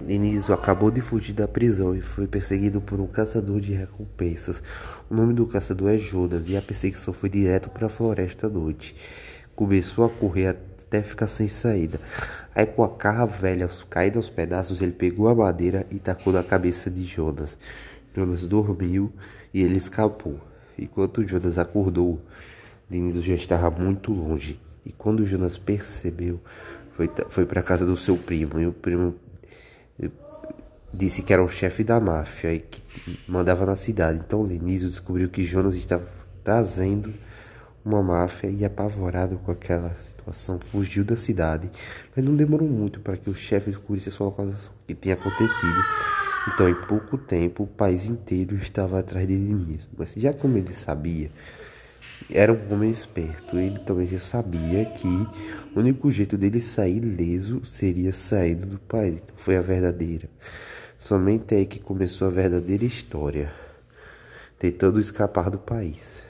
Denizio acabou de fugir da prisão e foi perseguido por um caçador de recompensas. O nome do caçador é Jonas e a perseguição foi direto para a floresta à noite. Começou a correr até ficar sem saída. Aí, com a carra velha caída aos pedaços, ele pegou a madeira e tacou na cabeça de Jonas. Jonas dormiu e ele escapou. Enquanto Jonas acordou, Denizio já estava muito longe. E quando Jonas percebeu, foi, foi para casa do seu primo. E o primo disse que era o chefe da máfia e que mandava na cidade. Então Lenísio descobriu que Jonas estava trazendo uma máfia e apavorado com aquela situação fugiu da cidade. Mas não demorou muito para que o chefe descobrisse a sua localização que tinha acontecido. Então, em pouco tempo, o país inteiro estava atrás dele mesmo. Mas já como ele sabia, era um homem esperto. Ele também já sabia que o único jeito dele sair leso seria saindo do país. Então, foi a verdadeira. Somente aí que começou a verdadeira história, tentando escapar do país.